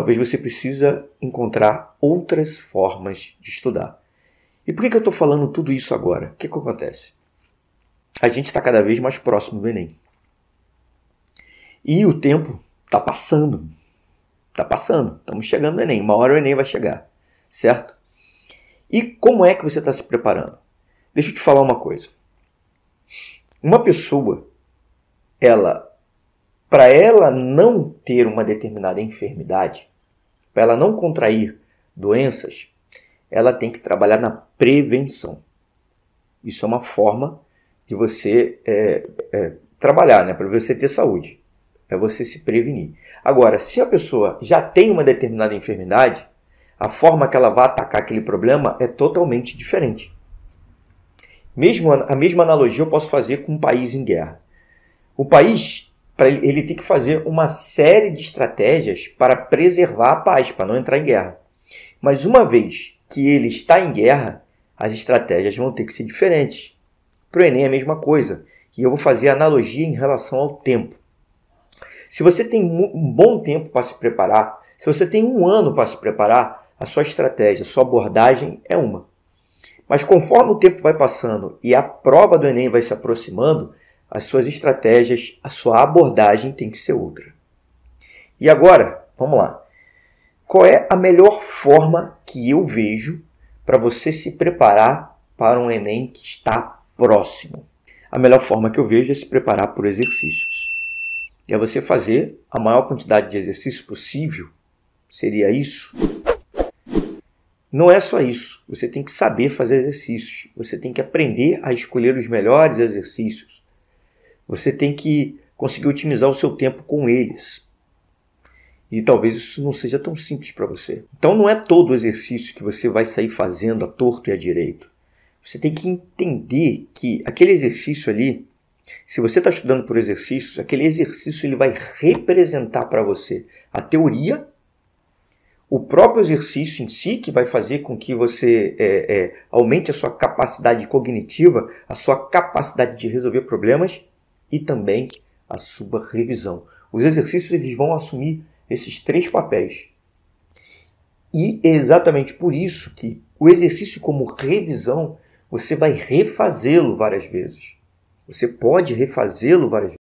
talvez você precisa encontrar outras formas de estudar. E por que, que eu estou falando tudo isso agora? O que, que acontece? A gente está cada vez mais próximo do Enem. E o tempo está passando. Está passando. Estamos chegando no Enem. Uma hora o Enem vai chegar. Certo? E como é que você está se preparando? Deixa eu te falar uma coisa. Uma pessoa, ela, para ela não ter uma determinada enfermidade, para ela não contrair doenças, ela tem que trabalhar na prevenção. Isso é uma forma de você é, é, trabalhar, né? Para você ter saúde. É você se prevenir. Agora, se a pessoa já tem uma determinada enfermidade, a forma que ela vai atacar aquele problema é totalmente diferente. Mesmo a mesma analogia eu posso fazer com um país em guerra. O país, ele, ele tem que fazer uma série de estratégias para preservar a paz, para não entrar em guerra. Mas uma vez que ele está em guerra, as estratégias vão ter que ser diferentes. Para o Enem é a mesma coisa. E eu vou fazer analogia em relação ao tempo. Se você tem um bom tempo para se preparar, se você tem um ano para se preparar, a sua estratégia, a sua abordagem é uma. Mas conforme o tempo vai passando e a prova do Enem vai se aproximando, as suas estratégias, a sua abordagem tem que ser outra. E agora, vamos lá. Qual é a melhor forma que eu vejo para você se preparar para um Enem que está próximo? A melhor forma que eu vejo é se preparar por exercícios. E é você fazer a maior quantidade de exercícios possível. Seria isso? Não é só isso. Você tem que saber fazer exercícios. Você tem que aprender a escolher os melhores exercícios. Você tem que conseguir otimizar o seu tempo com eles. E talvez isso não seja tão simples para você. Então não é todo exercício que você vai sair fazendo a torto e a direito. Você tem que entender que aquele exercício ali, se você está estudando por exercícios, aquele exercício ele vai representar para você a teoria o próprio exercício em si, que vai fazer com que você é, é, aumente a sua capacidade cognitiva, a sua capacidade de resolver problemas e também a sua revisão. Os exercícios eles vão assumir esses três papéis. E é exatamente por isso que o exercício como revisão, você vai refazê-lo várias vezes. Você pode refazê-lo várias vezes.